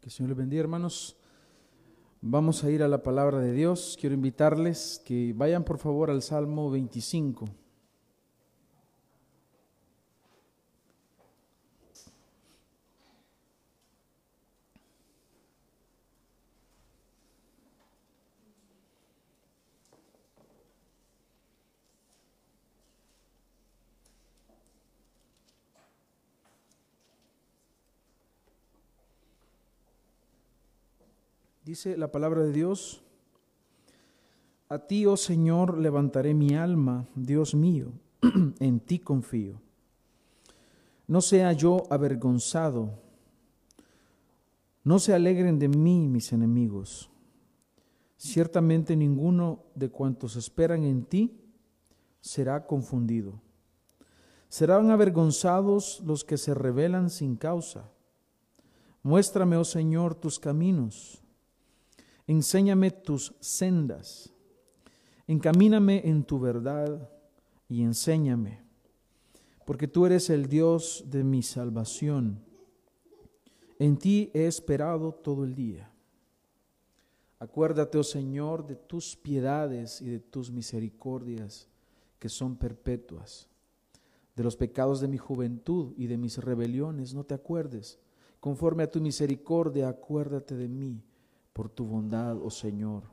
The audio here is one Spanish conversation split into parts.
Que el Señor les bendiga, hermanos. Vamos a ir a la palabra de Dios. Quiero invitarles que vayan por favor al Salmo 25. Dice la palabra de Dios, a ti, oh Señor, levantaré mi alma, Dios mío, en ti confío. No sea yo avergonzado, no se alegren de mí mis enemigos. Ciertamente ninguno de cuantos esperan en ti será confundido. Serán avergonzados los que se rebelan sin causa. Muéstrame, oh Señor, tus caminos Enséñame tus sendas. Encamíname en tu verdad y enséñame, porque tú eres el Dios de mi salvación. En ti he esperado todo el día. Acuérdate, oh Señor, de tus piedades y de tus misericordias que son perpetuas. De los pecados de mi juventud y de mis rebeliones no te acuerdes. Conforme a tu misericordia, acuérdate de mí por tu bondad, oh Señor.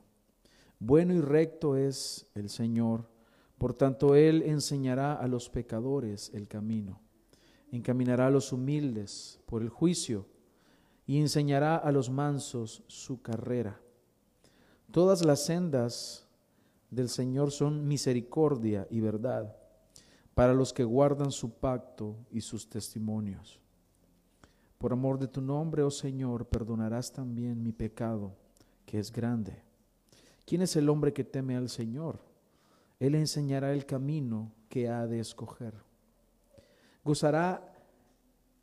Bueno y recto es el Señor, por tanto Él enseñará a los pecadores el camino, encaminará a los humildes por el juicio y enseñará a los mansos su carrera. Todas las sendas del Señor son misericordia y verdad para los que guardan su pacto y sus testimonios. Por amor de tu nombre, oh Señor, perdonarás también mi pecado, que es grande. ¿Quién es el hombre que teme al Señor? Él enseñará el camino que ha de escoger. Gozará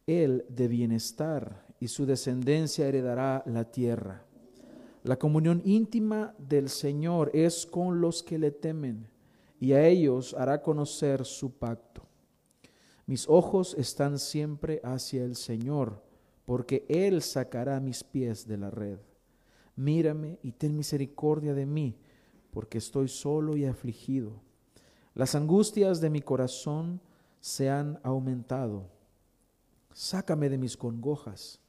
él de bienestar y su descendencia heredará la tierra. La comunión íntima del Señor es con los que le temen y a ellos hará conocer su pacto. Mis ojos están siempre hacia el Señor, porque Él sacará mis pies de la red. Mírame y ten misericordia de mí, porque estoy solo y afligido. Las angustias de mi corazón se han aumentado. Sácame de mis congojas.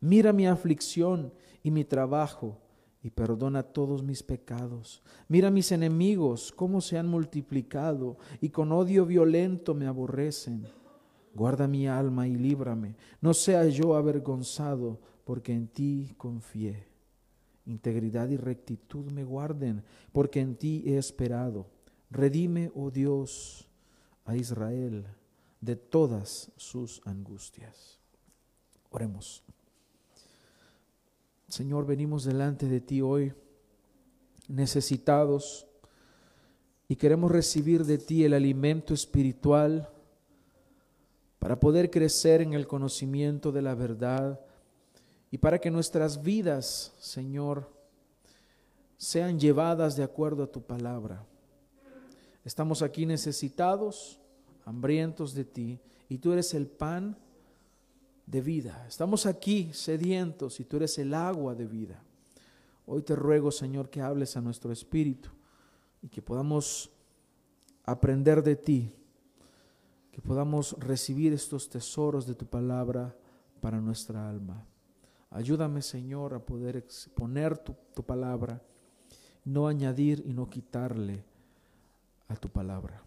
Mira mi aflicción y mi trabajo y perdona todos mis pecados. Mira mis enemigos, cómo se han multiplicado y con odio violento me aborrecen. Guarda mi alma y líbrame. No sea yo avergonzado, porque en ti confié. Integridad y rectitud me guarden, porque en ti he esperado. Redime, oh Dios, a Israel de todas sus angustias. Oremos. Señor, venimos delante de ti hoy necesitados y queremos recibir de ti el alimento espiritual para poder crecer en el conocimiento de la verdad y para que nuestras vidas, Señor, sean llevadas de acuerdo a tu palabra. Estamos aquí necesitados, hambrientos de ti, y tú eres el pan de vida. Estamos aquí sedientos y tú eres el agua de vida. Hoy te ruego, Señor, que hables a nuestro espíritu y que podamos aprender de ti que podamos recibir estos tesoros de tu palabra para nuestra alma. Ayúdame, Señor, a poder exponer tu, palabra, no añadir y no quitarle a tu palabra.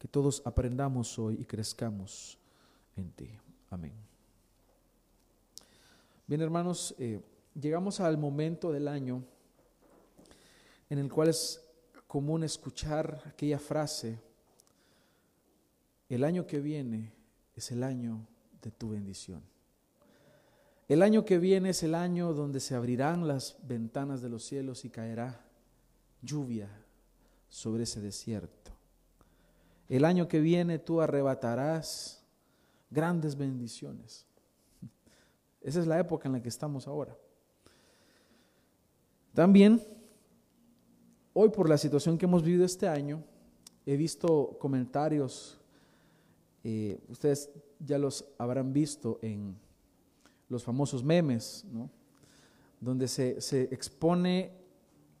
Que todos aprendamos hoy y crezcamos en ti. Amén. Bien, hermanos, eh, llegamos al momento del año en el cual es común escuchar aquella frase, el año que viene es el año de tu bendición. El año que viene es el año donde se abrirán las ventanas de los cielos y caerá lluvia sobre ese desierto. El año que viene tú arrebatarás grandes bendiciones. Esa es la época en la que estamos ahora. También, hoy por la situación que hemos vivido este año, he visto comentarios eh, ustedes ya los habrán visto en los famosos memes, ¿no? donde se, se expone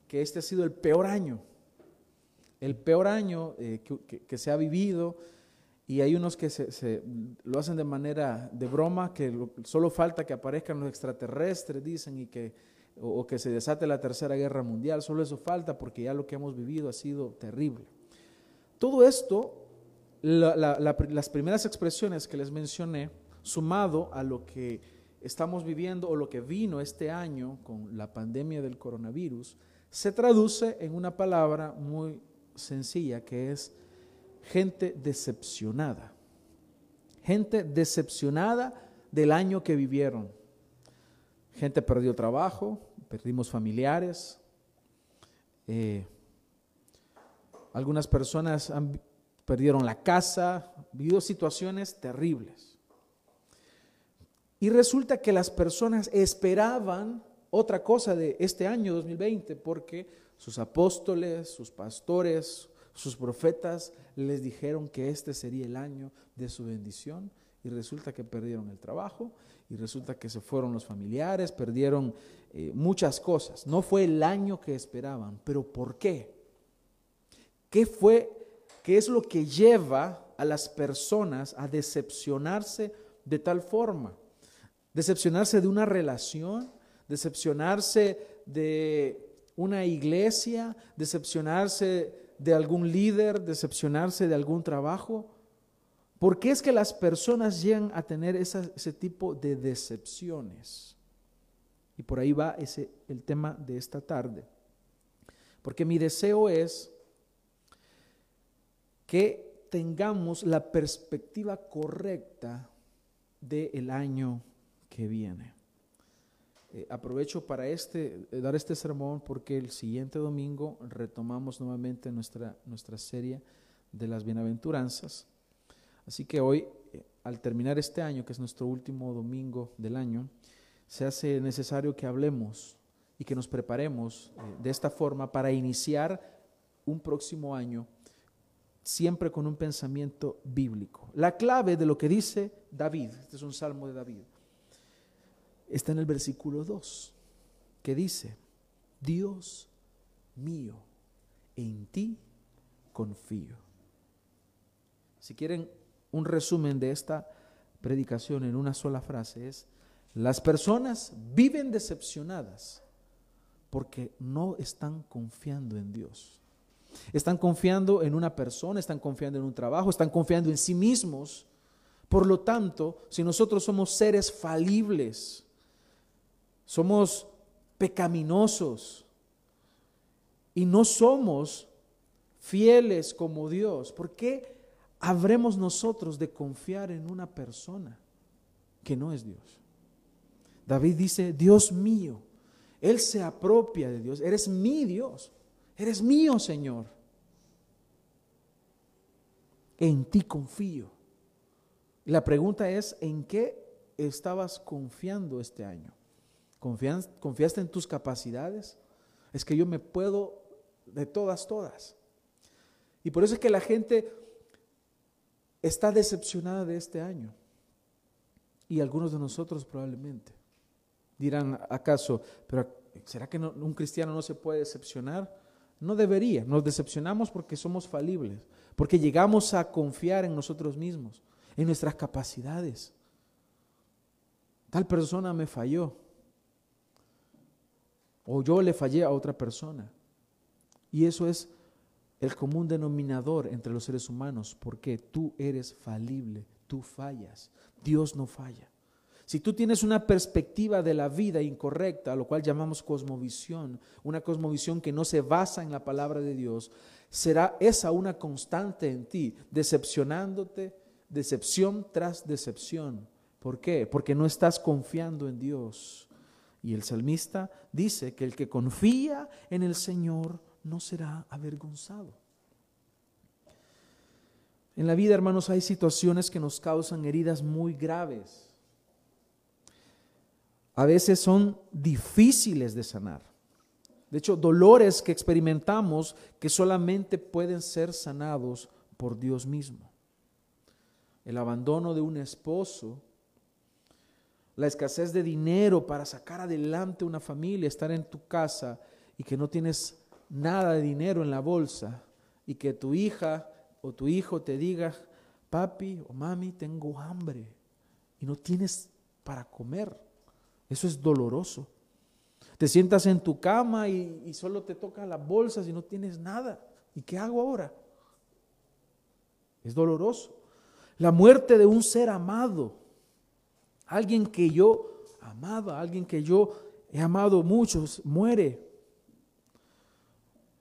que este ha sido el peor año, el peor año eh, que, se ha vivido, y hay unos que se, lo hacen de manera de broma, que solo falta que aparezcan los extraterrestres, dicen, y que, o, o que se desate la tercera guerra mundial, solo eso falta porque ya lo que hemos vivido ha sido terrible. Todo esto, la, la, la, las primeras expresiones que les mencioné, sumado a lo que estamos viviendo o lo que vino este año con la pandemia del coronavirus, se traduce en una palabra muy sencilla que es gente decepcionada. Gente decepcionada del año que vivieron. Gente perdió trabajo, perdimos familiares. Eh, algunas personas han, perdieron la casa, vivido situaciones terribles. Y resulta que las personas esperaban otra cosa de este año 2020 porque sus apóstoles, sus pastores, sus profetas les dijeron que este sería el año de su bendición y resulta que perdieron el trabajo y resulta que se fueron los familiares, perdieron eh, muchas cosas. No fue el año que esperaban, pero ¿por qué? ¿Qué fue, qué es lo que lleva a las personas a decepcionarse de tal forma? Decepcionarse de una relación, decepcionarse de una iglesia, decepcionarse de algún líder, decepcionarse de algún trabajo. ¿Por qué es que las personas llegan a tener ese tipo de decepciones? Y por ahí va ese, el tema de esta tarde. Porque mi deseo es que tengamos la perspectiva correcta del año que viene. Eh, aprovecho para este, eh, dar este sermón porque el siguiente domingo retomamos nuevamente nuestra, nuestra serie de las bienaventuranzas. Así que hoy, eh, al terminar este año, que es nuestro último domingo del año, se hace necesario que hablemos y que nos preparemos de esta forma para iniciar un próximo año siempre con un pensamiento bíblico. La clave de lo que dice David, este es un salmo de David, está en el versículo 2, que dice, Dios mío, en ti confío. Si quieren un resumen de esta predicación en una sola frase es, las personas viven decepcionadas porque no están confiando en Dios. Están confiando en una persona, están confiando en un trabajo, están confiando en sí mismos. Por lo tanto, si nosotros somos seres falibles, somos pecaminosos y no somos fieles como Dios. ¿Por qué habremos nosotros de confiar en una persona que no es Dios? David dice, Dios mío, Él se apropia de Dios, eres mi Dios, eres mío Señor. En ti confío. La pregunta es, ¿en qué estabas confiando este año? ¿Confiaste en tus capacidades? Es que yo me puedo de todas, todas. Y por eso es que la gente está decepcionada de este año. Y algunos de nosotros probablemente dirán, ¿acaso, pero ¿será que un cristiano no se puede decepcionar? No debería. Nos decepcionamos porque somos falibles, porque llegamos a confiar en nosotros mismos, en nuestras capacidades. Tal persona me falló o yo le fallé a otra persona. Y eso es el común denominador entre los seres humanos, porque tú eres falible, tú fallas, Dios no falla. Si tú tienes una perspectiva de la vida incorrecta, lo cual llamamos cosmovisión, una cosmovisión que no se basa en la palabra de Dios, será esa una constante en ti, decepcionándote, decepción tras decepción. ¿Por qué? Porque no estás confiando en Dios. Y el salmista dice que el que confía en el Señor no será avergonzado. En la vida, hermanos, hay situaciones que nos causan heridas muy graves. A veces son difíciles de sanar. De hecho, dolores que experimentamos que solamente pueden ser sanados por Dios mismo. El abandono de un esposo la escasez de dinero para sacar adelante una familia, estar en tu casa y que no tienes nada de dinero en la bolsa y que tu hija o tu hijo te diga, papi o mami, tengo hambre y no tienes para comer. Eso es doloroso. Te sientas en tu cama y, solo te tocan las bolsas y no tienes nada. ¿Y qué hago ahora? Es doloroso. La muerte de un ser amado. Alguien que yo amaba, alguien que yo he amado muchos, muere.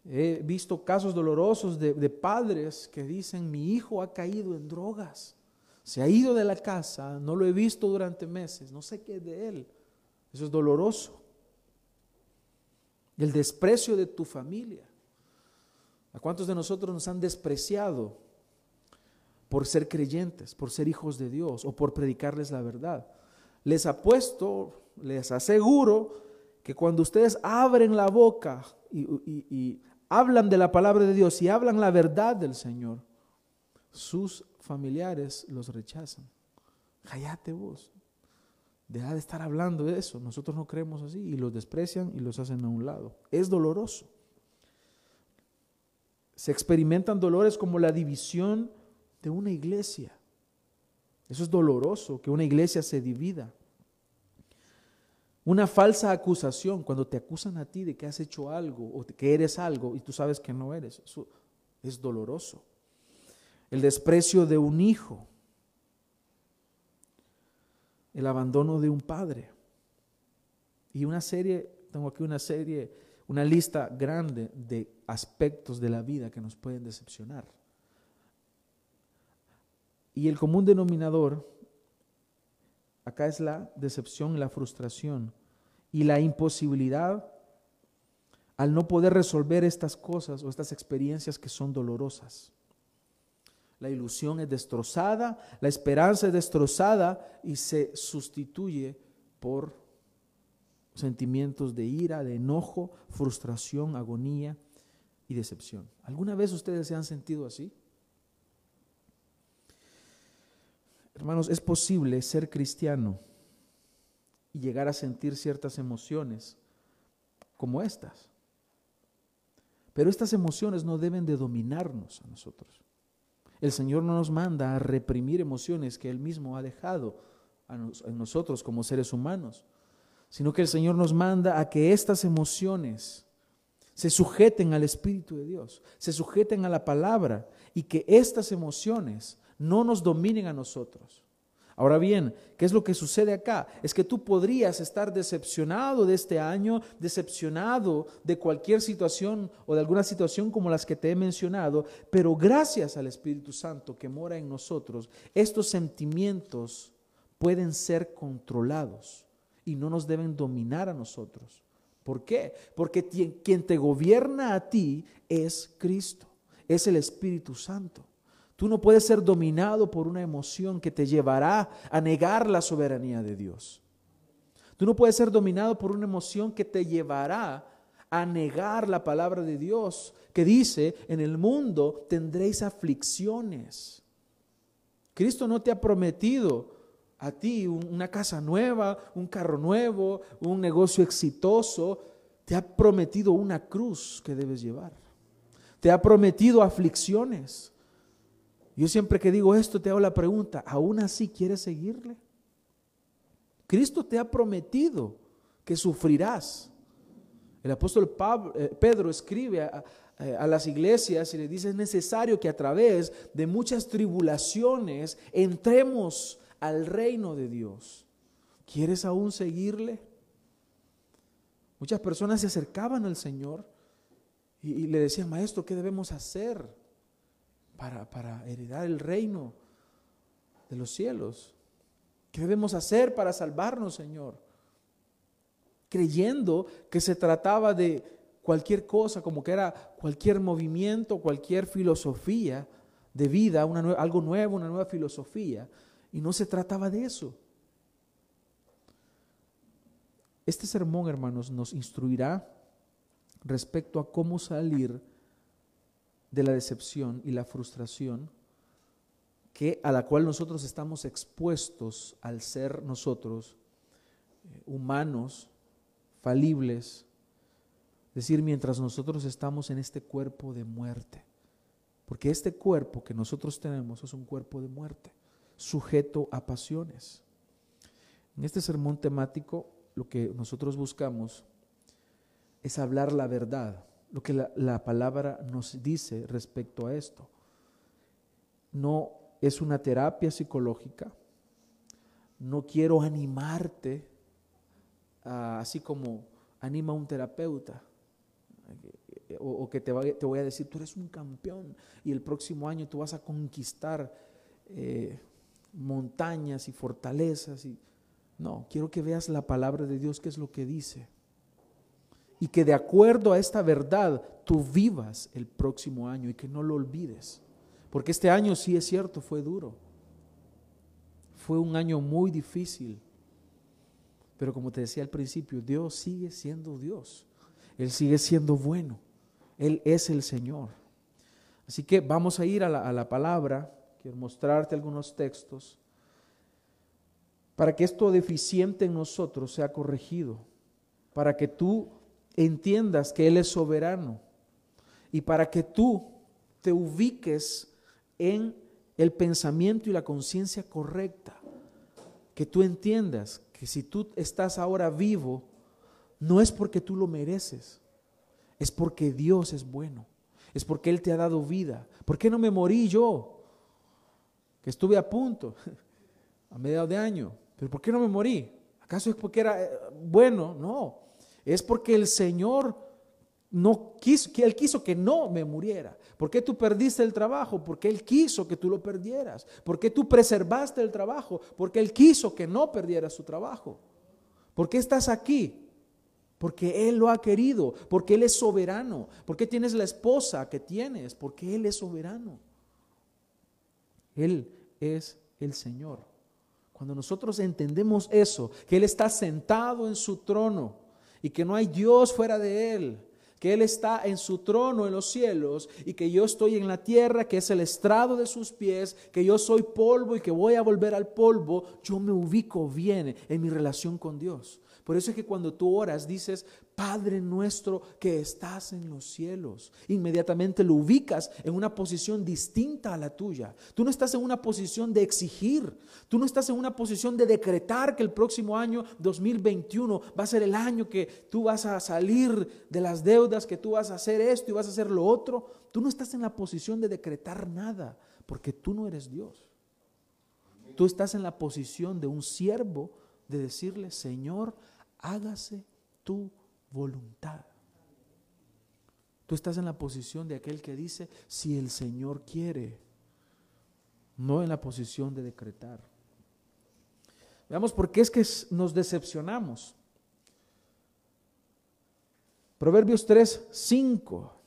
He visto casos dolorosos de, de, padres que dicen, mi hijo ha caído en drogas, se ha ido de la casa, no lo he visto durante meses, no sé qué es de él. Eso es doloroso. El desprecio de tu familia. ¿A cuántos de nosotros nos han despreciado por ser creyentes, por ser hijos de Dios o por predicarles la verdad? Les apuesto, les aseguro que cuando ustedes abren la boca y, hablan de la palabra de Dios y hablan la verdad del Señor, sus familiares los rechazan. Cállate vos. Deja de estar hablando de eso. Nosotros no creemos así y los desprecian y los hacen a un lado. Es doloroso. Se experimentan dolores como la división de una iglesia. Eso es doloroso, que una iglesia se divida. Una falsa acusación, cuando te acusan a ti de que has hecho algo o que eres algo y tú sabes que no eres, eso es doloroso. El desprecio de un hijo, el abandono de un padre. Y una serie, tengo aquí una serie, una lista grande de aspectos de la vida que nos pueden decepcionar. Y el común denominador acá es la decepción la frustración y la imposibilidad al no poder resolver estas cosas o estas experiencias que son dolorosas. La ilusión es destrozada, la esperanza es destrozada y se sustituye por sentimientos de ira, de enojo, frustración, agonía y decepción. ¿Alguna vez ustedes se han sentido así? Hermanos, es posible ser cristiano y llegar a sentir ciertas emociones como estas. Pero estas emociones no deben de dominarnos a nosotros. El Señor no nos manda a reprimir emociones que Él mismo ha dejado en nosotros como seres humanos, sino que el Señor nos manda a que estas emociones se sujeten al Espíritu de Dios, se sujeten a la palabra y que estas emociones no nos dominen a nosotros. Ahora bien, ¿qué es lo que sucede acá? Es que tú podrías estar decepcionado de este año, decepcionado de cualquier situación o de alguna situación como las que te he mencionado, pero gracias al Espíritu Santo que mora en nosotros, estos sentimientos pueden ser controlados y no nos deben dominar a nosotros. ¿Por qué? Porque quien te gobierna a ti es Cristo, es el Espíritu Santo. Tú no puedes ser dominado por una emoción que te llevará a negar la soberanía de Dios. Tú no puedes ser dominado por una emoción que te llevará a negar la palabra de Dios, que dice, en el mundo tendréis aflicciones. Cristo no te ha prometido a ti una casa nueva, un carro nuevo, un negocio exitoso. Te ha prometido una cruz que debes llevar. Te ha prometido aflicciones. Yo siempre que digo esto te hago la pregunta, ¿aún así quieres seguirle? Cristo te ha prometido que sufrirás. El apóstol eh, Pedro escribe a, las iglesias y le dice, es necesario que a través de muchas tribulaciones entremos al reino de Dios. ¿Quieres aún seguirle? Muchas personas se acercaban al Señor y, y le decían, maestro, ¿qué debemos hacer? Para, heredar el reino de los cielos. ¿Qué debemos hacer para salvarnos, Señor? Creyendo que se trataba de cualquier cosa, como que era cualquier movimiento, cualquier filosofía de vida, algo nuevo, una nueva filosofía. Y no se trataba de eso. Este sermón, hermanos, nos instruirá respecto a cómo salir de la decepción y la frustración que a la cual nosotros estamos expuestos al ser nosotros eh, humanos, falibles, decir, mientras nosotros estamos en este cuerpo de muerte, porque este cuerpo que nosotros tenemos es un cuerpo de muerte, sujeto a pasiones. En este sermón temático, lo que nosotros buscamos es hablar la verdad, lo que la, la palabra nos dice respecto a esto. No es una terapia psicológica, no quiero animarte, así como anima un terapeuta, o, que te, te, voy a decir, tú eres un campeón y el próximo año tú vas a conquistar eh, montañas y fortalezas. Y, no, quiero que veas la palabra de Dios, que es lo que dice. Y que de acuerdo a esta verdad tú vivas el próximo año y que no lo olvides. Porque este año sí es cierto, fue duro. Fue un año muy difícil. Pero como te decía al principio, Dios sigue siendo Dios. Él sigue siendo bueno. Él es el Señor. Así que vamos a ir a la, a la palabra. Quiero mostrarte algunos textos para que esto deficiente en nosotros sea corregido, para que tú entiendas que Él es soberano y para que tú te ubiques en el pensamiento y la conciencia correcta, que tú entiendas que si tú estás ahora vivo, no es porque tú lo mereces, es porque Dios es bueno, es porque Él te ha dado vida. ¿Por qué no me morí yo? Que estuve a punto, a mediados de año, pero ¿por qué no me morí? ¿Acaso es porque era eh, bueno? No, es porque el Señor no quiso, que Él quiso que no me muriera. ¿Por qué tú perdiste el trabajo? Porque Él quiso que tú lo perdieras. ¿Por qué tú preservaste el trabajo? Porque Él quiso que no perdieras su trabajo. ¿Por qué estás aquí? Porque Él lo ha querido, porque Él es soberano. ¿Por qué tienes la esposa que tienes? Porque Él es soberano. Él es el Señor. Cuando nosotros entendemos eso, que Él está sentado en su trono y que no hay Dios fuera de Él, que Él está en su trono en los cielos y que yo estoy en la tierra, que es el estrado de sus pies, que yo soy polvo y que voy a volver al polvo, yo me ubico bien en mi relación con Dios. Por eso es que cuando tú oras dices, Padre nuestro que estás en los cielos, inmediatamente lo ubicas en una posición distinta a la tuya. Tú no estás en una posición de exigir, tú no estás en una posición de decretar que el próximo año 2021 va a ser el año que tú vas a salir de las deudas, que tú vas a hacer esto y vas a hacer lo otro. Tú no estás en la posición de decretar nada, porque tú no eres Dios. Tú estás en la posición de un siervo de decirle, Señor, hágase tu voluntad. Tú estás en la posición de aquel que dice, si el Señor quiere, no en la posición de decretar. Veamos por qué es que nos decepcionamos. Proverbios 3, 5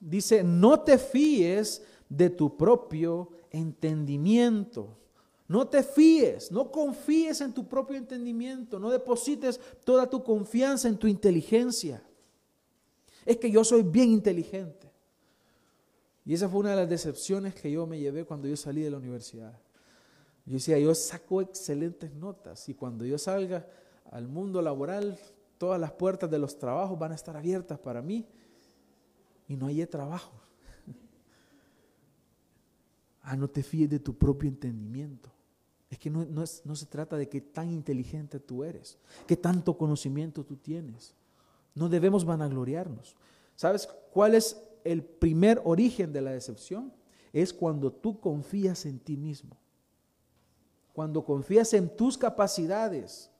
dice, no te fíes de tu propio entendimiento. No te fíes, no confíes en tu propio entendimiento, no deposites toda tu confianza en tu inteligencia. Es que yo soy bien inteligente. Y esa fue una de las decepciones que yo me llevé cuando yo salí de la universidad. Yo decía, yo saco excelentes notas y cuando yo salga al mundo laboral, todas las puertas de los trabajos van a estar abiertas para mí y no hay trabajo. Ah, no te fíes de tu propio entendimiento. Es que no, no, se trata de que tan inteligente tú eres, que tanto conocimiento tú tienes. No debemos vanagloriarnos. ¿Sabes cuál es el primer origen de la decepción? Es cuando tú confías en ti mismo. Cuando confías en tus capacidades.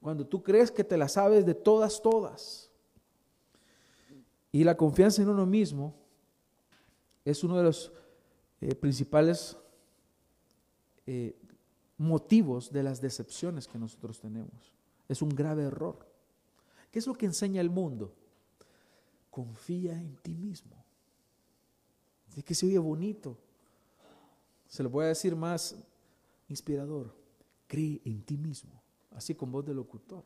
Cuando tú crees que te la sabes de todas, todas. Y la confianza en uno mismo es uno de los eh, principales eh, motivos de las decepciones que nosotros tenemos. Es un grave error. ¿Qué es lo que enseña el mundo? Confía en ti mismo. Es que se oye bonito. Se lo voy a decir más inspirador. Cree en ti mismo. Así con voz de locutor.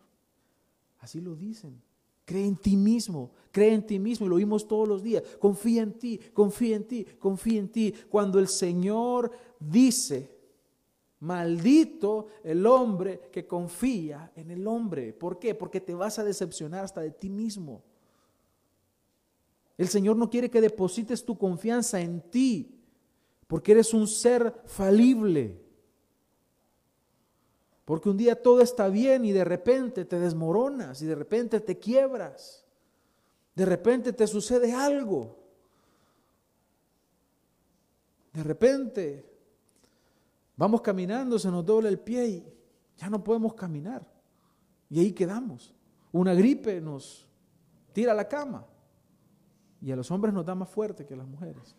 Así lo dicen. Cree en ti mismo, cree en ti mismo y lo oímos todos los días. Confía en ti, confía en ti, confía en ti. Cuando el Señor dice Maldito el hombre que confía en el hombre. ¿Por qué? Porque te vas a decepcionar hasta de ti mismo. El Señor no quiere que deposites tu confianza en ti, porque eres un ser falible. Porque un día todo está bien y de repente te desmoronas y de repente te quiebras. De repente te sucede algo. De repente vamos caminando, se nos dobla el pie y ya no podemos caminar. Y ahí quedamos. Una gripe nos tira a la cama. Y a los hombres nos da más fuerte que a las mujeres.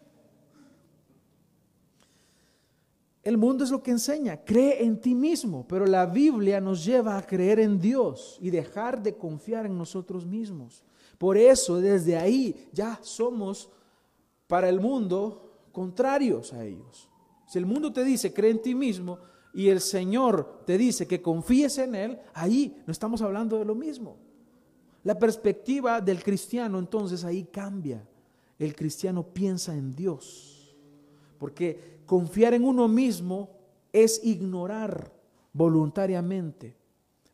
El mundo es lo que enseña, cree en ti mismo, pero la Biblia nos lleva a creer en Dios y dejar de confiar en nosotros mismos. Por eso desde ahí ya somos para el mundo contrarios a ellos. Si el mundo te dice cree en ti mismo y el Señor te dice que confíes en Él, ahí no estamos hablando de lo mismo. La perspectiva del cristiano entonces ahí cambia. El cristiano piensa en Dios. Porque confiar en uno mismo es ignorar voluntariamente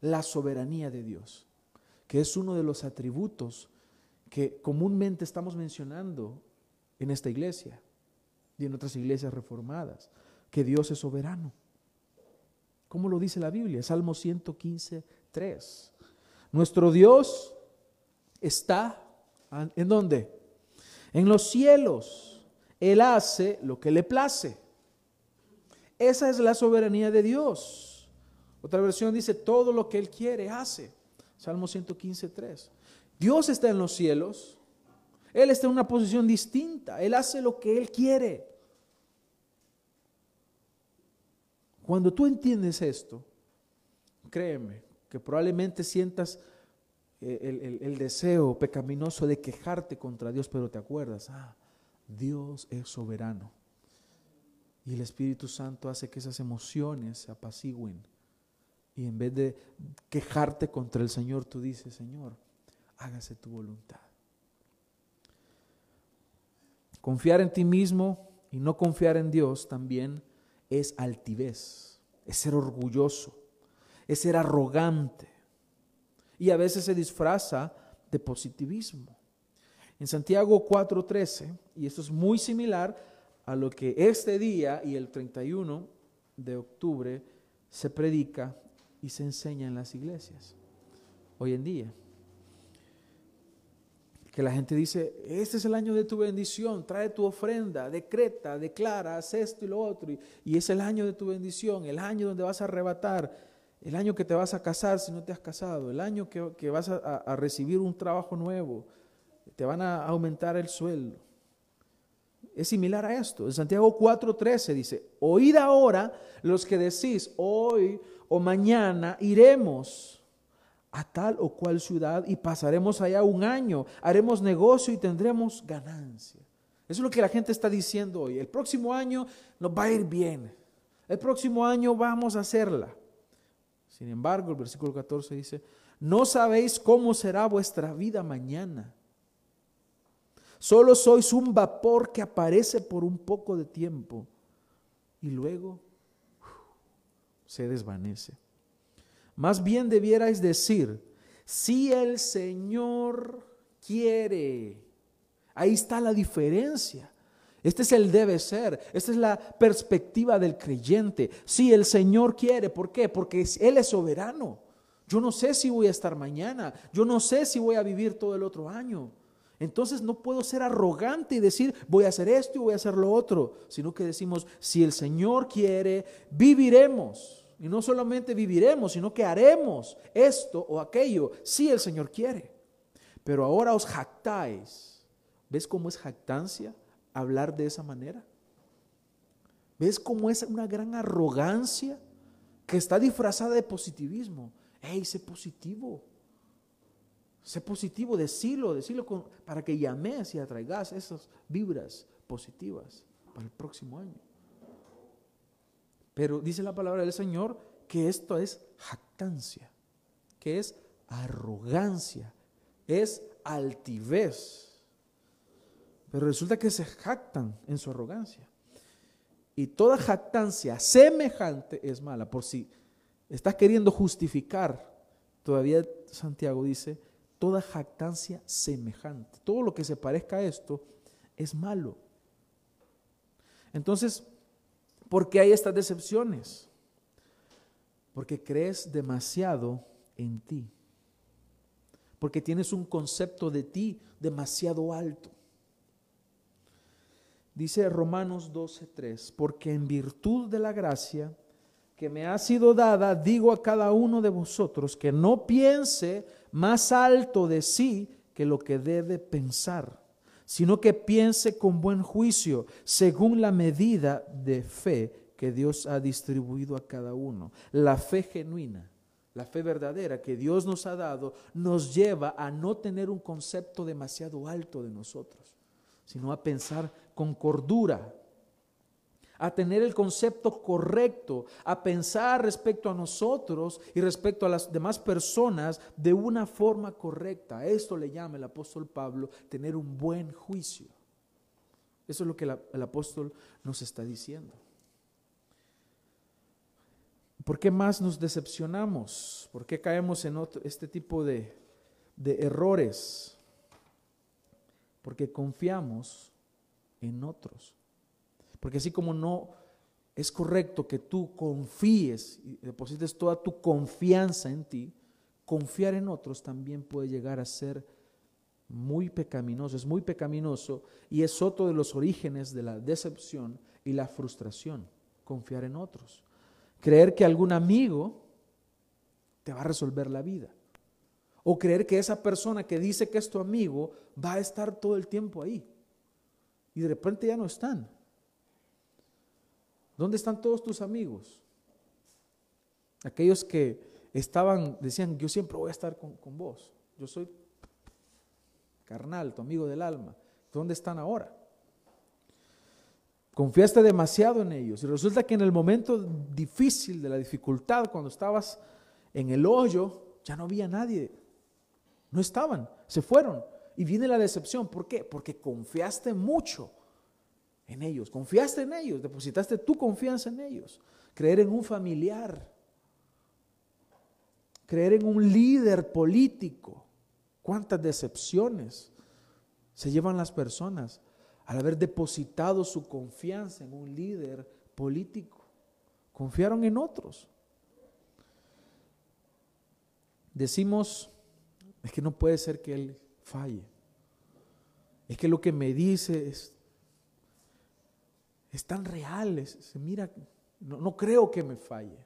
la soberanía de Dios, que es uno de los atributos que comúnmente estamos mencionando en esta iglesia y en otras iglesias reformadas, que Dios es soberano. ¿Cómo lo dice la Biblia? Salmo 115, 3. Nuestro Dios está en dónde? En los cielos. Él hace lo que le place. Esa es la soberanía de Dios. Otra versión dice, todo lo que Él quiere hace. Salmo 115, 3. Dios está en los cielos. Él está en una posición distinta. Él hace lo que Él quiere. Cuando tú entiendes esto, créeme que probablemente sientas eh, el, deseo pecaminoso de quejarte contra Dios, pero te acuerdas, ah, Dios es soberano. Y el Espíritu Santo hace que esas emociones se apacigüen. Y en vez de quejarte contra el Señor, tú dices, Señor, hágase tu voluntad. Confiar en ti mismo y no confiar en Dios también es altivez, es ser orgulloso, es ser arrogante, y a veces se disfraza de positivismo. En Santiago 4:13, y esto es muy similar a lo que este día y el 31 de octubre se predica y se enseña en las iglesias, hoy en día. Que la gente dice, este es el año de tu bendición, trae tu ofrenda, decreta, declara, haz esto y lo otro, y, y es el año de tu bendición, el año donde vas a arrebatar el año que te vas a casar si no te has casado, el año que, vas a, recibir un trabajo nuevo, te van a aumentar el sueldo. Es similar a esto. En Santiago 4:13 dice, oíd ahora los que decís, hoy o mañana iremos a tal o cual ciudad y pasaremos allá un año, haremos negocio y tendremos ganancia. Eso es lo que la gente está diciendo hoy. El próximo año nos va a ir bien. El próximo año vamos a hacerla. Sin embargo, el versículo 14 dice, no sabéis cómo será vuestra vida mañana. Solo sois un vapor que aparece por un poco de tiempo y luego se desvanece. Más bien debierais decir, si el Señor quiere, ahí está la diferencia. Este es el debe ser, esta es la perspectiva del creyente. Si el Señor quiere, ¿por qué? Porque Él es soberano. Yo no sé si voy a estar mañana, yo no sé si voy a vivir todo el otro año. Entonces no puedo ser arrogante y decir voy a hacer esto y voy a hacer lo otro, sino que decimos, si el Señor quiere, viviremos. Y no solamente viviremos, sino que haremos esto o aquello, si el Señor quiere. Pero ahora os jactáis. ¿Ves cómo es jactancia? hablar de esa manera? ¿Ves cómo es una gran arrogancia que está disfrazada de positivismo? ¡Ey, sé positivo! Sé positivo, decilo, decilo para que llames y atraigas esas vibras positivas para el próximo año. Pero dice la palabra del Señor que esto es jactancia, que es arrogancia, es altivez. Pero resulta que se jactan en su arrogancia. Y toda jactancia semejante es mala. Por si estás queriendo justificar, todavía Santiago dice, toda jactancia semejante. Todo lo que se parezca a esto es malo. Entonces, ¿por qué hay estas decepciones? Porque crees demasiado en ti. Porque tienes un concepto de ti demasiado alto. Dice Romanos 12:3, porque en virtud de la gracia que me ha sido dada, digo a cada uno de vosotros que no piense más alto de sí que lo que debe pensar, sino que piense con buen juicio, según la medida de fe que Dios ha distribuido a cada uno. La fe genuina, la fe verdadera que Dios nos ha dado, nos lleva a no tener un concepto demasiado alto de nosotros, sino a pensar con cordura, a tener el concepto correcto, a pensar respecto a nosotros y respecto a las demás personas de una forma correcta. Esto le llama el apóstol Pablo tener un buen juicio. Eso es lo que el apóstol nos está diciendo. ¿Por qué más nos decepcionamos? ¿Por qué caemos en este tipo de, de errores? Porque confiamos en otros. Porque así como no es correcto que tú confíes y deposites toda tu confianza en ti, confiar en otros también puede llegar a ser muy pecaminoso, es muy pecaminoso y es otro de los orígenes de la decepción y la frustración, confiar en otros. Creer que algún amigo te va a resolver la vida. O creer que esa persona que dice que es tu amigo va a estar todo el tiempo ahí y de repente ya no están. ¿Dónde están todos tus amigos? Aquellos que estaban, decían, yo siempre voy a estar con, vos. Yo soy carnal, tu amigo del alma. ¿Dónde están ahora? Confiaste demasiado en ellos y resulta que en el momento difícil de la dificultad, cuando estabas en el hoyo, ya no había nadie. No estaban, se fueron. Y viene la decepción. ¿Por qué? Porque confiaste mucho en ellos. Confiaste en ellos. Depositaste tu confianza en ellos. Creer en un familiar. Creer en un líder político. ¿Cuántas decepciones se llevan las personas al haber depositado su confianza en un líder político? Confiaron en otros. Decimos, es que no puede ser que él falle. Es que lo que me dice es, es tan real, se mira, no, no creo que me falle.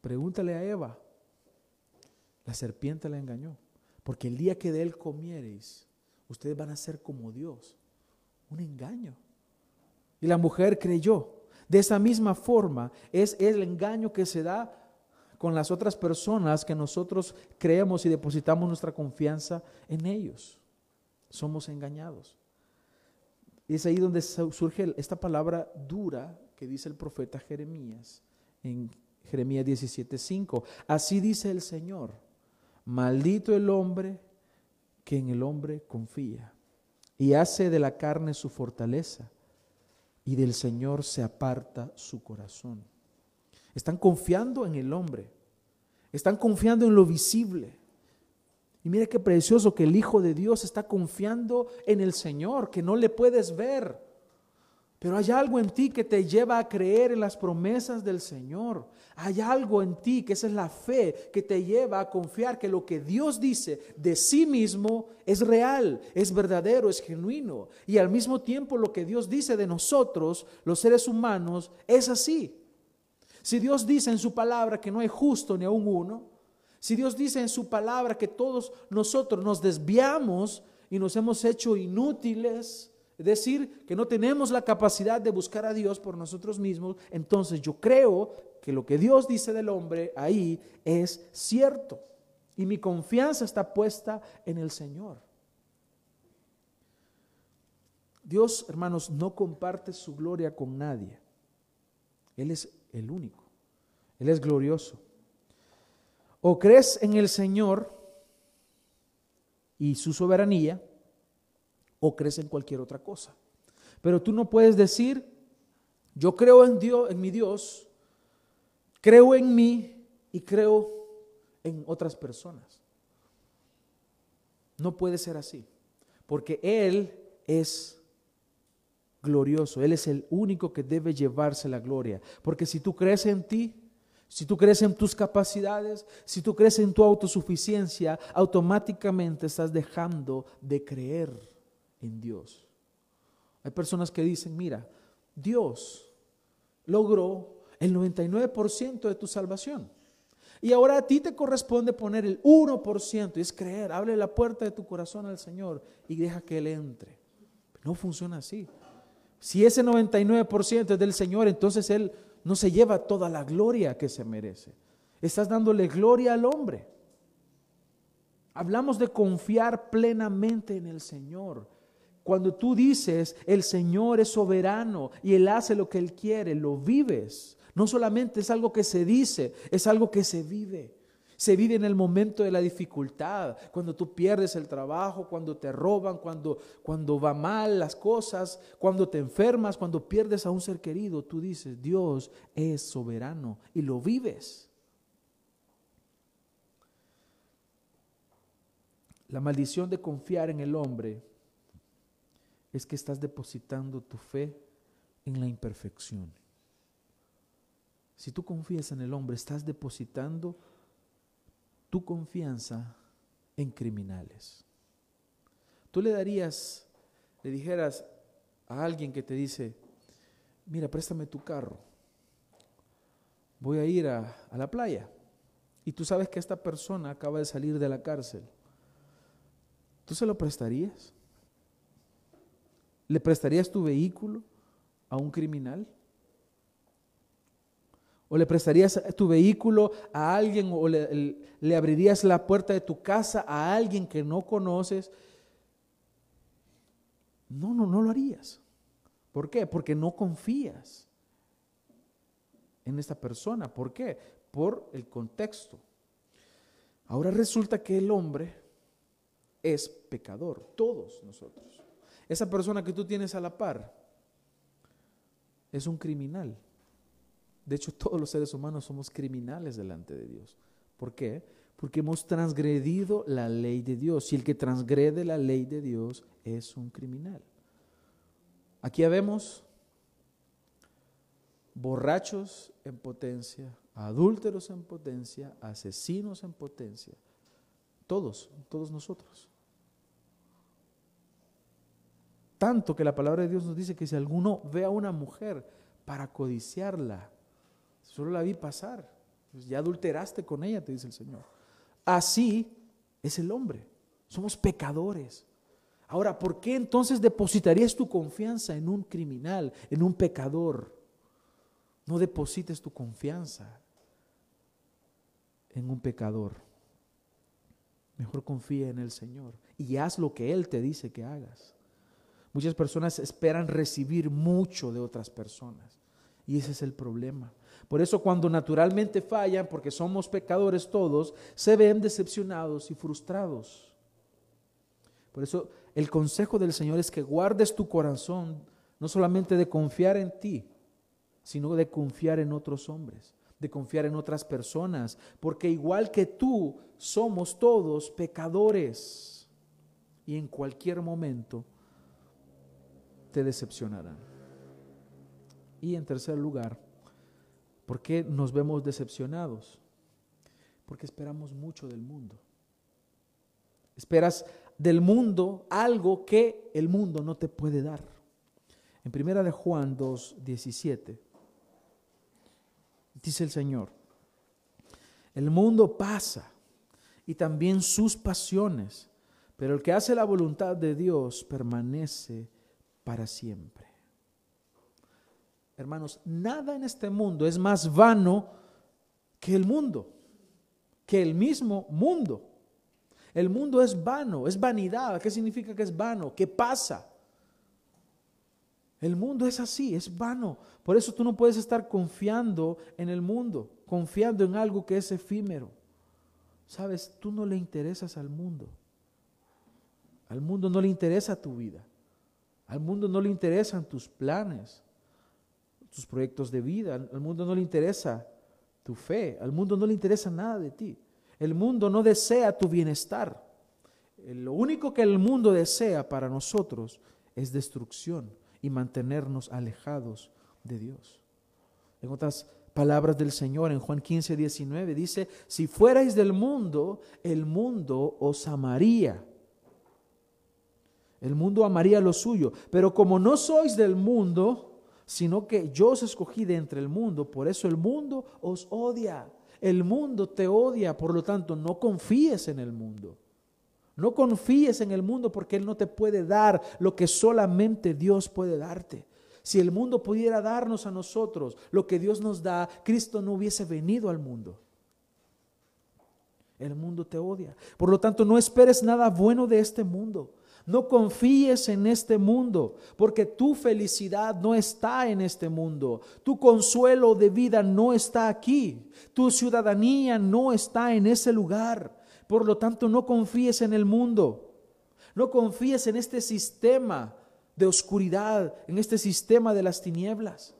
Pregúntale a Eva, la serpiente la engañó, porque el día que de él comiereis, ustedes van a ser como Dios, un engaño. Y la mujer creyó. De esa misma forma es el engaño que se da con las otras personas que nosotros creemos y depositamos nuestra confianza en ellos. Somos engañados. Y es ahí donde surge esta palabra dura que dice el profeta Jeremías en Jeremías 17:5. Así dice el Señor: Maldito el hombre que en el hombre confía y hace de la carne su fortaleza y del Señor se aparta su corazón. Están confiando en el hombre. Están confiando en lo visible. Y mire qué precioso que el Hijo de Dios está confiando en el Señor, que no le puedes ver. Pero hay algo en ti que te lleva a creer en las promesas del Señor. Hay algo en ti, que esa es la fe, que te lleva a confiar que lo que Dios dice de sí mismo es real, es verdadero, es genuino. Y al mismo tiempo lo que Dios dice de nosotros, los seres humanos, es así. Si Dios dice en su palabra que no hay justo ni aún uno, si Dios dice en su palabra que todos nosotros nos desviamos y nos hemos hecho inútiles, es decir, que no tenemos la capacidad de buscar a Dios por nosotros mismos, entonces yo creo que lo que Dios dice del hombre ahí es cierto. Y mi confianza está puesta en el Señor. Dios, hermanos, no comparte su gloria con nadie. Él es el único. Él es glorioso. O crees en el Señor y su soberanía, o crees en cualquier otra cosa. Pero tú no puedes decir, yo creo en Dios, en mi Dios, creo en mí y creo en otras personas. No puede ser así, porque Él es glorioso, Él es el único que debe llevarse la gloria, porque si tú crees en ti, si tú crees en tus capacidades, si tú crees en tu autosuficiencia, automáticamente estás dejando de creer en Dios. Hay personas que dicen, mira, Dios logró el 99% de tu salvación. Y ahora a ti te corresponde poner el 1%, y es creer, abre la puerta de tu corazón al Señor y deja que Él entre. No funciona así. Si ese 99% es del Señor, entonces Él no se lleva toda la gloria que se merece. Estás dándole gloria al hombre. Hablamos de confiar plenamente en el Señor. Cuando tú dices, el Señor es soberano y Él hace lo que Él quiere, lo vives. No solamente es algo que se dice, es algo que se vive. Se vive en el momento de la dificultad, cuando tú pierdes el trabajo, cuando te roban, cuando, cuando va mal las cosas, cuando te enfermas, cuando pierdes a un ser querido. Tú dices, Dios es soberano y lo vives. La maldición de confiar en el hombre es que estás depositando tu fe en la imperfección. Si tú confías en el hombre, estás depositando tu confianza en criminales. Tú le darías, le dijeras a alguien que te dice, mira, préstame tu carro, voy a ir a, a la playa. Y tú sabes que esta persona acaba de salir de la cárcel. ¿Tú se lo prestarías? ¿Le prestarías tu vehículo a un criminal? ¿O le prestarías tu vehículo a alguien o le, abrirías la puerta de tu casa a alguien que no conoces? No, no, no lo harías. ¿Por qué? Porque no confías en esta persona. ¿Por qué? Por el contexto. Ahora resulta que el hombre es pecador, todos nosotros. Esa persona que tú tienes a la par es un criminal. De hecho, todos los seres humanos somos criminales delante de Dios. ¿Por qué? Porque hemos transgredido la ley de Dios. Y el que transgrede la ley de Dios es un criminal. Aquí vemos borrachos en potencia, adúlteros en potencia, asesinos en potencia. Todos, todos nosotros. Tanto que la palabra de Dios nos dice que si alguno ve a una mujer para codiciarla, Solo la vi pasar. Pues ya adulteraste con ella, te dice el Señor. Así es el hombre. Somos pecadores. Ahora, ¿por qué entonces depositarías tu confianza en un criminal, en un pecador? No deposites tu confianza en un pecador. Mejor confía en el Señor y haz lo que Él te dice que hagas. Muchas personas esperan recibir mucho de otras personas y ese es el problema. Por eso cuando naturalmente fallan, porque somos pecadores todos, se ven decepcionados y frustrados. Por eso el consejo del Señor es que guardes tu corazón, no solamente de confiar en ti, sino de confiar en otros hombres, de confiar en otras personas, porque igual que tú, somos todos pecadores y en cualquier momento te decepcionarán. Y en tercer lugar, ¿Por qué nos vemos decepcionados? Porque esperamos mucho del mundo. Esperas del mundo algo que el mundo no te puede dar. En primera de Juan 2, 17, dice el Señor, el mundo pasa y también sus pasiones, pero el que hace la voluntad de Dios permanece para siempre. Hermanos, nada en este mundo es más vano que el mundo, que el mismo mundo. El mundo es vano, es vanidad. ¿Qué significa que es vano? ¿Qué pasa? El mundo es así, es vano. Por eso tú no puedes estar confiando en el mundo, confiando en algo que es efímero. Sabes, tú no le interesas al mundo. Al mundo no le interesa tu vida. Al mundo no le interesan tus planes, tus proyectos de vida. Al mundo no le interesa tu fe. Al mundo no le interesa nada de ti. El mundo no desea tu bienestar. Lo único que el mundo desea para nosotros es destrucción y mantenernos alejados de Dios. En otras palabras del Señor en Juan 15, 19 dice, si fuerais del mundo, el mundo os amaría. El mundo amaría lo suyo, pero como no sois del mundo, sino que yo os escogí de entre el mundo, por eso el mundo os odia. El mundo te odia, por lo tanto, no confíes en el mundo. No confíes en el mundo porque Él no te puede dar lo que solamente Dios puede darte. Si el mundo pudiera darnos a nosotros lo que Dios nos da, Cristo no hubiese venido al mundo. El mundo te odia. Por lo tanto, no esperes nada bueno de este mundo. No confíes en este mundo, porque tu felicidad no está en este mundo. Tu consuelo de vida no está aquí. Tu ciudadanía no está en ese lugar. Por lo tanto, no confíes en el mundo. No confíes en este sistema de oscuridad, en este sistema de las tinieblas,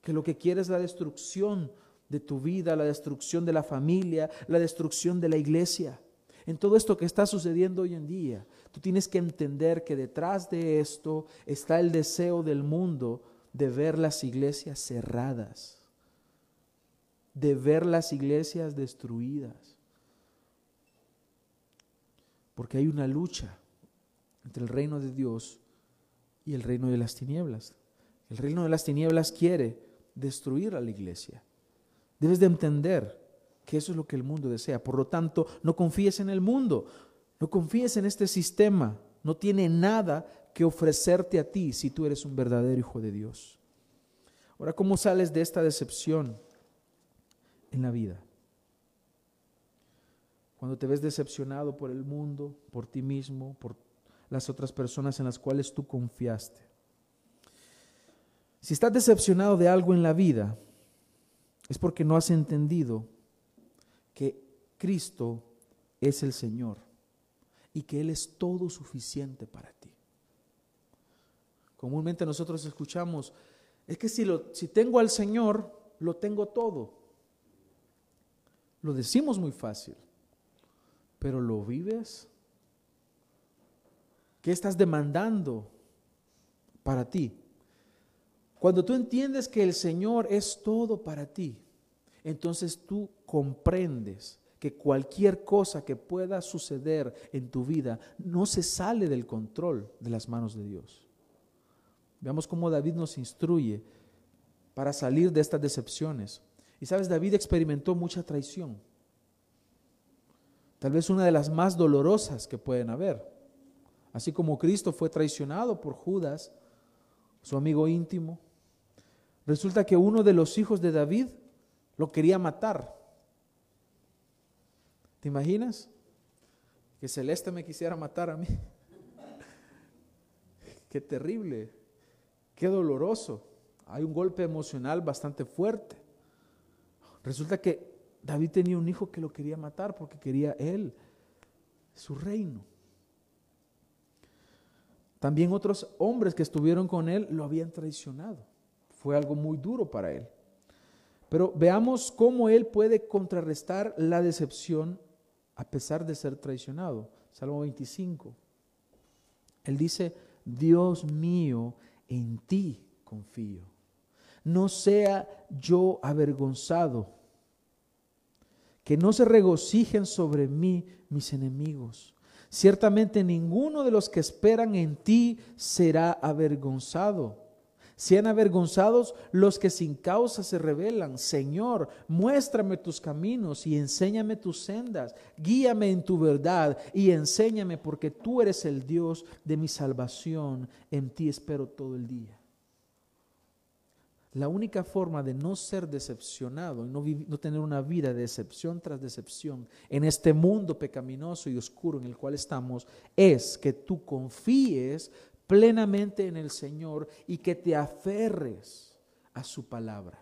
que lo que quiere es la destrucción de tu vida, la destrucción de la familia, la destrucción de la iglesia. En todo esto que está sucediendo hoy en día, Tú tienes que entender que detrás de esto está el deseo del mundo de ver las iglesias cerradas, de ver las iglesias destruidas. Porque hay una lucha entre el reino de Dios y el reino de las tinieblas. El reino de las tinieblas quiere destruir a la iglesia. Debes de entender que eso es lo que el mundo desea. Por lo tanto, no confíes en el mundo. No confíes en este sistema. No tiene nada que ofrecerte a ti si tú eres un verdadero hijo de Dios. Ahora, ¿cómo sales de esta decepción en la vida? Cuando te ves decepcionado por el mundo, por ti mismo, por las otras personas en las cuales tú confiaste. Si estás decepcionado de algo en la vida, es porque no has entendido que Cristo es el Señor y que Él es todo suficiente para ti. Comúnmente nosotros escuchamos, es que si, lo, si tengo al Señor, lo tengo todo. Lo decimos muy fácil, pero ¿lo vives? ¿Qué estás demandando para ti? Cuando tú entiendes que el Señor es todo para ti, entonces tú comprendes que cualquier cosa que pueda suceder en tu vida no se sale del control de las manos de Dios. Veamos cómo David nos instruye para salir de estas decepciones. Y sabes, David experimentó mucha traición. Tal vez una de las más dolorosas que pueden haber. Así como Cristo fue traicionado por Judas, su amigo íntimo. Resulta que uno de los hijos de David lo quería matar. ¿Te imaginas? Que Celeste me quisiera matar a mí. Qué terrible, qué doloroso. Hay un golpe emocional bastante fuerte. Resulta que David tenía un hijo que lo quería matar porque quería él, su reino. También otros hombres que estuvieron con él lo habían traicionado. Fue algo muy duro para él. Pero veamos cómo él puede contrarrestar la decepción a pesar de ser traicionado. Salmo 25. Él dice, Dios mío, en ti confío. No sea yo avergonzado. Que no se regocijen sobre mí mis enemigos. Ciertamente ninguno de los que esperan en ti será avergonzado. Sean avergonzados los que sin causa se rebelan. Señor, muéstrame tus caminos y enséñame tus sendas. Guíame en tu verdad y enséñame porque tú eres el Dios de mi salvación. En ti espero todo el día. La única forma de no ser decepcionado y no, no, tener una vida de decepción tras decepción en este mundo pecaminoso y oscuro en el cual estamos es que tú confíes plenamente en el Señor y que te aferres a su palabra.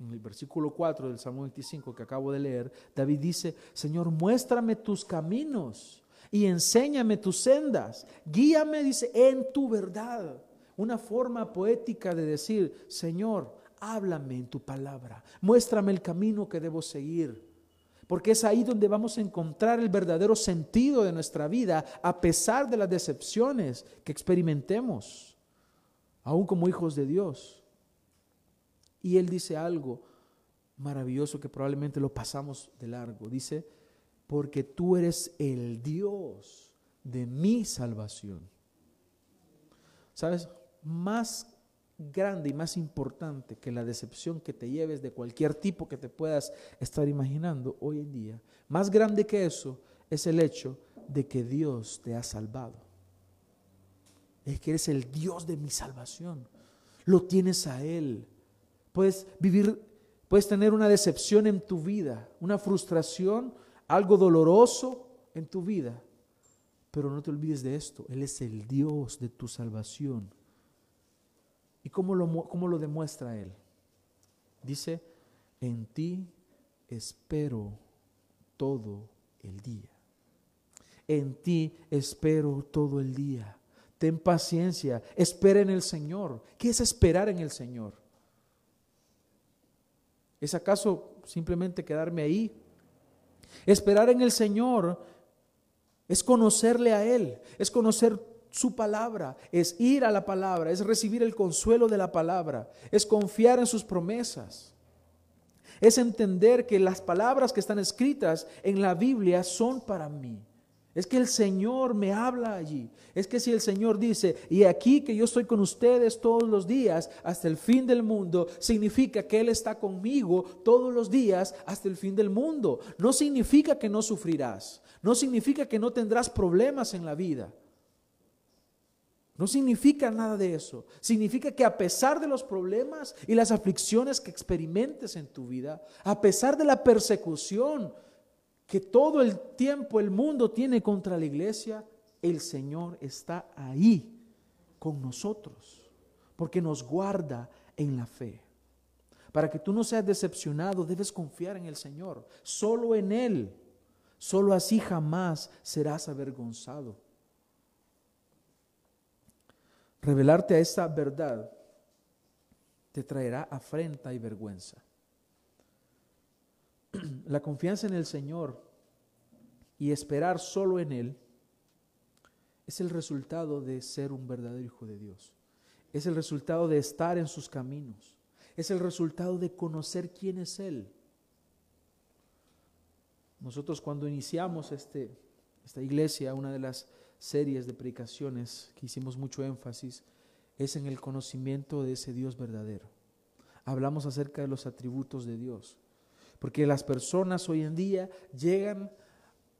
En el versículo 4 del Salmo 25 que acabo de leer, David dice, Señor, muéstrame tus caminos, y enséñame tus sendas. Guíame, dice, en tu verdad. Una forma poética de decir, Señor, háblame en tu palabra, muéstrame el camino que debo seguir. Porque es ahí donde vamos a encontrar el verdadero sentido de nuestra vida, a pesar de las decepciones que experimentemos, aún como hijos de Dios. Y Él dice algo maravilloso que probablemente lo pasamos de largo. Dice, porque tú eres el Dios de mi salvación. ¿Sabes? Más grande y más importante que la decepción que te lleves de cualquier tipo que te puedas estar imaginando hoy en día, más grande que eso es el hecho de que Dios te ha salvado. Es que eres el Dios de mi salvación. Lo tienes a Él. Puedes vivir, puedes tener una decepción en tu vida, una frustración, algo doloroso en tu vida. Pero no te olvides de esto, Él es el Dios de tu salvación. ¿Y cómo lo, cómo lo demuestra Él? Dice, en ti espero todo el día. En ti espero todo el día. Ten paciencia, espera en el Señor. ¿Qué es esperar en el Señor? ¿Es acaso simplemente quedarme ahí Esperar en el Señor es conocerle a Él, es conocer su palabra, es ir a la palabra, es recibir el consuelo de la palabra, es confiar en sus promesas, es entender que las palabras que están escritas en la Biblia son para mí. Es que el Señor me habla allí. Es que si el Señor dice, y aquí que yo estoy con ustedes todos los días hasta el fin del mundo, significa que Él está conmigo todos los días hasta el fin del mundo. No significa que no sufrirás. No significa que no tendrás problemas en la vida. No significa nada de eso. Significa que a pesar de los problemas y las aflicciones que experimentes en tu vida, a pesar de la persecución, que todo el tiempo el mundo tiene contra la iglesia, el Señor está ahí con nosotros, porque nos guarda en la fe. Para que tú no seas decepcionado, debes confiar en el Señor, solo en Él. Solo así jamás serás avergonzado. Revelarte a esta verdad te traerá afrenta y vergüenza. la confianza en el Señor y esperar solo en Él es el resultado de ser un verdadero hijo de Dios. Es el resultado de estar en sus caminos. Es el resultado de conocer quién es Él. Nosotros cuando iniciamos este, esta iglesia, una de las series de predicaciones que hicimos mucho énfasis es en el conocimiento de ese Dios verdadero. Hablamos acerca de los atributos de Dios. Porque las personas hoy en día llegan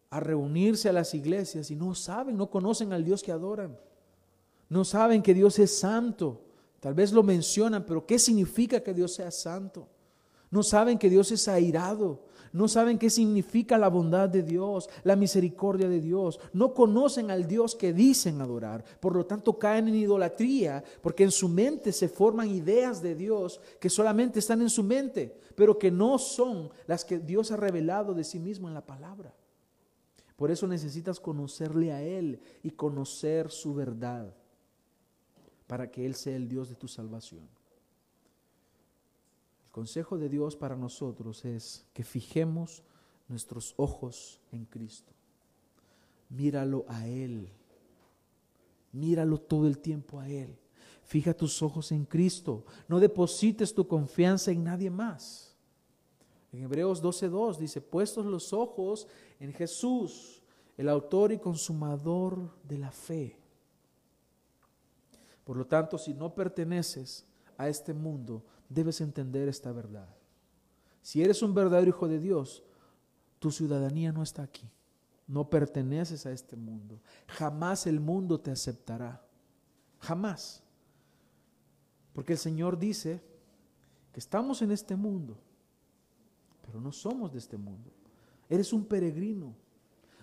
a reunirse a las iglesias y no saben, no conocen al Dios que adoran. No saben que Dios es santo. Tal vez lo mencionan, pero ¿qué significa que Dios sea santo? No saben que Dios es airado. No saben qué significa la bondad de Dios, la misericordia de Dios. No conocen al Dios que dicen adorar. Por lo tanto, caen en idolatría porque en su mente se forman ideas de Dios que solamente están en su mente, pero que no son las que Dios ha revelado de sí mismo en la palabra. Por eso necesitas conocerle a Él y conocer su verdad para que Él sea el Dios de tu salvación. El consejo de Dios para nosotros es que fijemos nuestros ojos en Cristo. Míralo a Él. Míralo todo el tiempo a Él. Fija tus ojos en Cristo. No deposites tu confianza en nadie más. En Hebreos 12.2 dice, puestos los ojos en Jesús, el autor y consumador de la fe. Por lo tanto, si no perteneces a este mundo, debes entender esta verdad. Si eres un verdadero hijo de Dios, tu ciudadanía no está aquí. No perteneces a este mundo. Jamás el mundo te aceptará. Jamás. Porque el Señor dice que estamos en este mundo, pero no somos de este mundo. Eres un peregrino.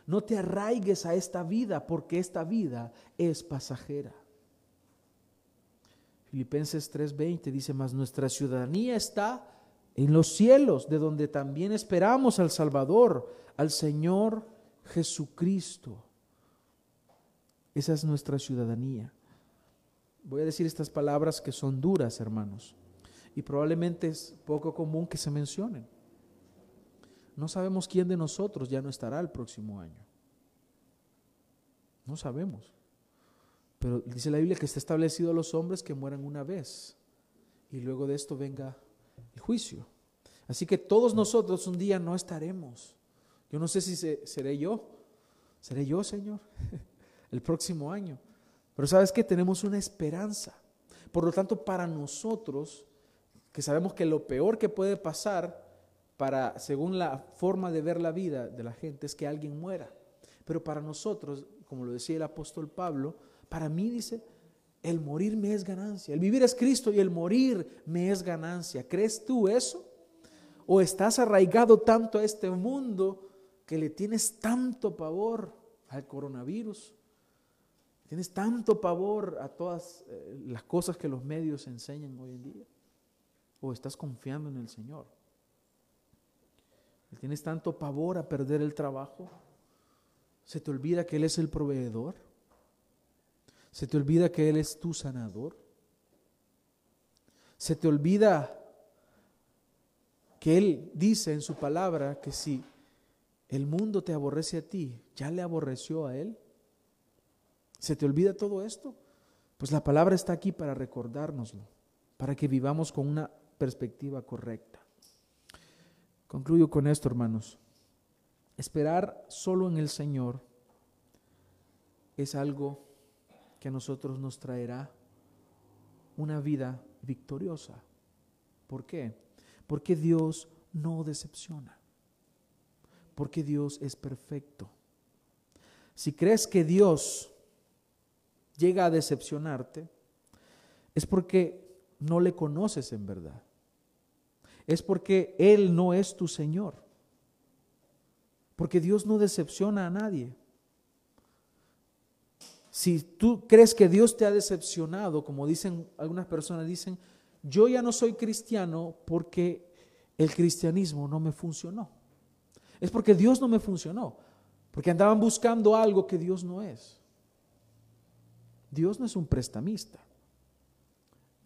No te arraigues a esta vida porque esta vida es pasajera. Filipenses 3:20 dice, más nuestra ciudadanía está en los cielos, de donde también esperamos al Salvador, al Señor Jesucristo. Esa es nuestra ciudadanía. Voy a decir estas palabras que son duras, hermanos, y probablemente es poco común que se mencionen. No sabemos quién de nosotros ya no estará el próximo año. No sabemos. Pero dice la Biblia que está establecido a los hombres que mueran una vez y luego de esto venga el juicio. Así que todos nosotros un día no estaremos. Yo no sé si seré yo, seré yo, Señor, el próximo año. Pero sabes que tenemos una esperanza. Por lo tanto, para nosotros, que sabemos que lo peor que puede pasar para, según la forma de ver la vida de la gente, es que alguien muera. Pero para nosotros, como lo decía el apóstol Pablo, para mí dice, el morir me es ganancia. El vivir es Cristo y el morir me es ganancia. ¿Crees tú eso? ¿O estás arraigado tanto a este mundo que le tienes tanto pavor al coronavirus? ¿Tienes tanto pavor a todas eh, las cosas que los medios enseñan hoy en día? ¿O estás confiando en el Señor? ¿Tienes tanto pavor a perder el trabajo? ¿Se te olvida que Él es el proveedor? ¿Se te olvida que Él es tu sanador? ¿Se te olvida que Él dice en su palabra que si el mundo te aborrece a ti, ya le aborreció a Él? ¿Se te olvida todo esto? Pues la palabra está aquí para recordárnoslo, para que vivamos con una perspectiva correcta. Concluyo con esto, hermanos. Esperar solo en el Señor es algo que a nosotros nos traerá una vida victoriosa. ¿Por qué? Porque Dios no decepciona. Porque Dios es perfecto. Si crees que Dios llega a decepcionarte, es porque no le conoces en verdad es porque Él no es tu Señor. Porque Dios no decepciona a nadie. Si tú crees que Dios te ha decepcionado, como dicen algunas personas, dicen, yo ya no soy cristiano porque el cristianismo no me funcionó. Es porque Dios no me funcionó, porque andaban buscando algo que Dios no es. Dios no es un prestamista.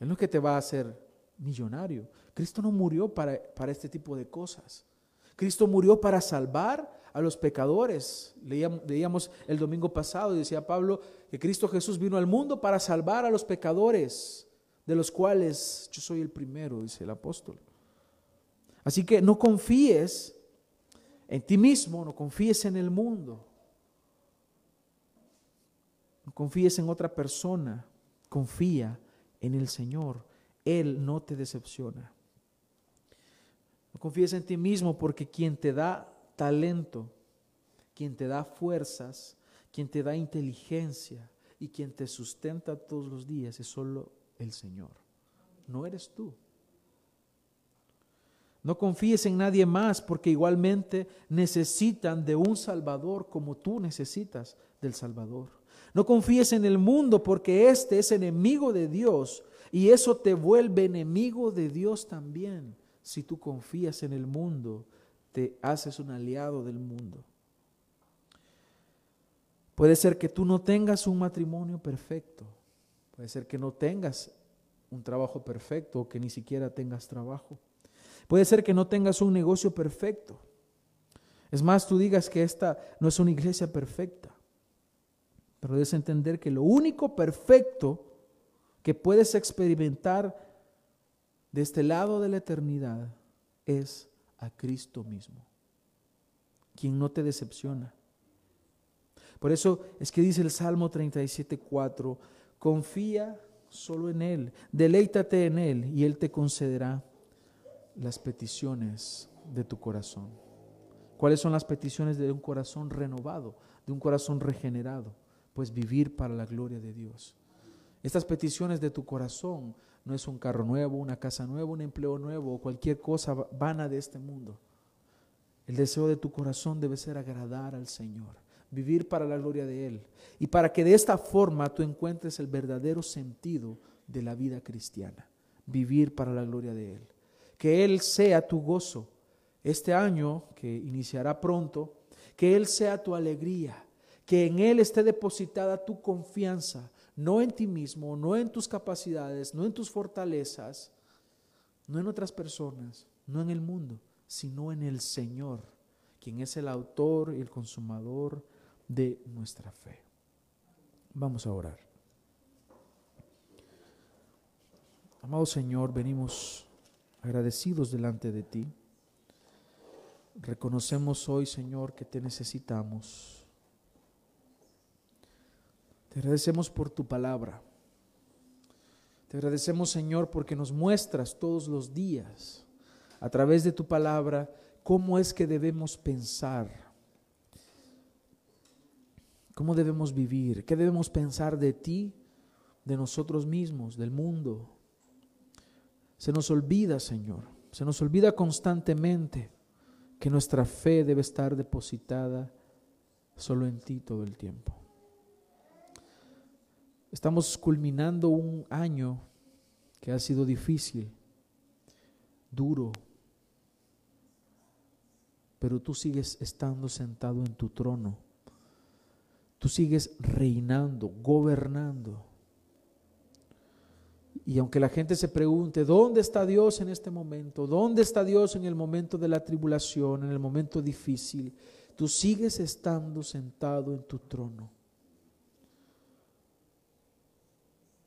Él no es que te va a hacer millonario. Cristo no murió para, para este tipo de cosas. Cristo murió para salvar a los pecadores. Leíamos, el domingo pasado, decía Pablo, que Cristo Jesús vino al mundo para salvar a los pecadores, de los cuales yo soy el primero, dice el apóstol. Así que no confíes en ti mismo, no confíes en el mundo, no confíes en otra persona, confía en el Señor. Él no te decepciona. No confíes en ti mismo porque quien te da talento, quien te da fuerzas, quien te da inteligencia y quien te sustenta todos los días es solo el Señor. No eres tú. No confíes en nadie más porque igualmente necesitan de un Salvador como tú necesitas del Salvador. No confíes en el mundo porque éste es enemigo de Dios y eso te vuelve enemigo de Dios también. Si tú confías en el mundo, te haces un aliado del mundo. Puede ser que tú no tengas un matrimonio perfecto. Puede ser que no tengas un trabajo perfecto o que ni siquiera tengas trabajo. Puede ser que no tengas un negocio perfecto. Es más, tú digas que esta no es una iglesia perfecta. Pero debes entender que lo único perfecto que puedes experimentar de este lado de la eternidad es a Cristo mismo, quien no te decepciona. Por eso es que dice el Salmo 37.4, confía solo en Él, deleítate en Él y Él te concederá las peticiones de tu corazón. ¿Cuáles son las peticiones de un corazón renovado, de un corazón regenerado? Pues vivir para la gloria de Dios. Estas peticiones de tu corazón no es un carro nuevo, una casa nueva, un empleo nuevo o cualquier cosa vana de este mundo. El deseo de tu corazón debe ser agradar al Señor, vivir para la gloria de Él y para que de esta forma tú encuentres el verdadero sentido de la vida cristiana, vivir para la gloria de Él. Que Él sea tu gozo este año que iniciará pronto, que Él sea tu alegría que en Él esté depositada tu confianza, no en ti mismo, no en tus capacidades, no en tus fortalezas, no en otras personas, no en el mundo, sino en el Señor, quien es el autor y el consumador de nuestra fe. Vamos a orar. Amado Señor, venimos agradecidos delante de ti. Reconocemos hoy, Señor, que te necesitamos. Te agradecemos por tu palabra. Te agradecemos, Señor, porque nos muestras todos los días, a través de tu palabra, cómo es que debemos pensar, cómo debemos vivir, qué debemos pensar de ti, de nosotros mismos, del mundo. Se nos olvida, Señor, se nos olvida constantemente que nuestra fe debe estar depositada solo en ti todo el tiempo. Estamos culminando un año que ha sido difícil, duro, pero tú sigues estando sentado en tu trono. Tú sigues reinando, gobernando. Y aunque la gente se pregunte, ¿dónde está Dios en este momento? ¿Dónde está Dios en el momento de la tribulación, en el momento difícil? Tú sigues estando sentado en tu trono.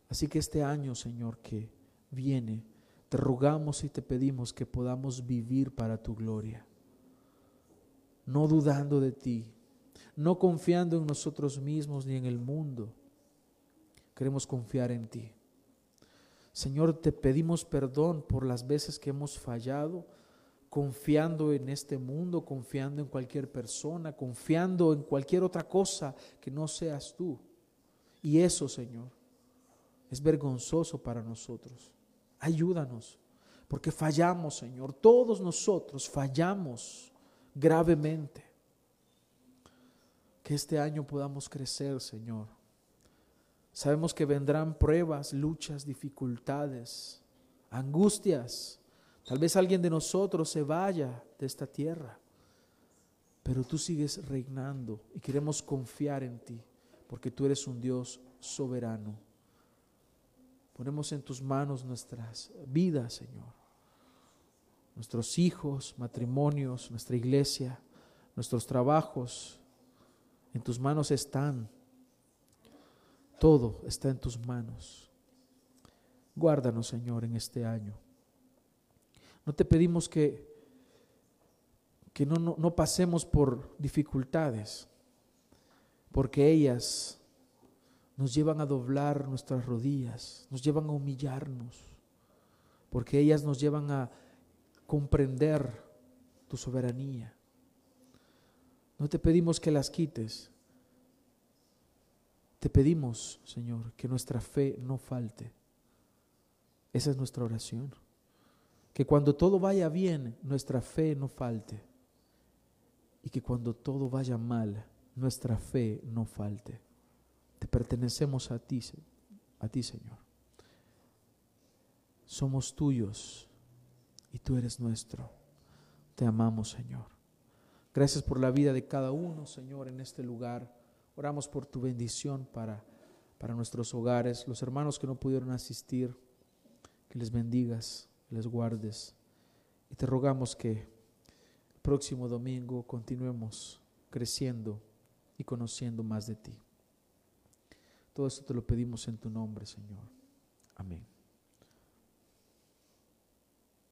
Así que este año, Señor, que viene, te rogamos y te pedimos que podamos vivir para tu gloria, no dudando de ti, no confiando en nosotros mismos ni en el mundo. Queremos confiar en ti. Señor, te pedimos perdón por las veces que hemos fallado, confiando en este mundo, confiando en cualquier persona, confiando en cualquier otra cosa que no seas tú. Y eso, Señor, es vergonzoso para nosotros. Ayúdanos, porque fallamos, Señor. Todos nosotros fallamos gravemente. Que este año podamos crecer, Señor. Sabemos que vendrán pruebas, luchas, dificultades, angustias. Tal vez alguien de nosotros se vaya de esta tierra, pero tú sigues reinando y queremos confiar en ti, porque tú eres un Dios soberano. Ponemos en tus manos nuestras vidas, Señor. Nuestros hijos, matrimonios, nuestra iglesia, nuestros trabajos. En tus manos están. Todo está en tus manos. Guárdanos, Señor, en este año. No te pedimos que, que no, no, no pasemos por dificultades, porque ellas nos llevan a doblar nuestras rodillas, nos llevan a humillarnos, porque ellas nos llevan a comprender tu soberanía. No te pedimos que las quites, te pedimos, Señor, que nuestra fe no falte. Esa es nuestra oración. Que cuando todo vaya bien, nuestra fe no falte. Y que cuando todo vaya mal, nuestra fe no falte pertenecemos a ti, a ti, Señor. Somos tuyos y tú eres nuestro. Te amamos, Señor. Gracias por la vida de cada uno, Señor, en este lugar. Oramos por tu bendición para, para nuestros hogares, los hermanos que no pudieron asistir, que les bendigas, les guardes. Y te rogamos que el próximo domingo continuemos creciendo y conociendo más de ti. Todo esto te lo pedimos en tu nombre, Señor. Amén.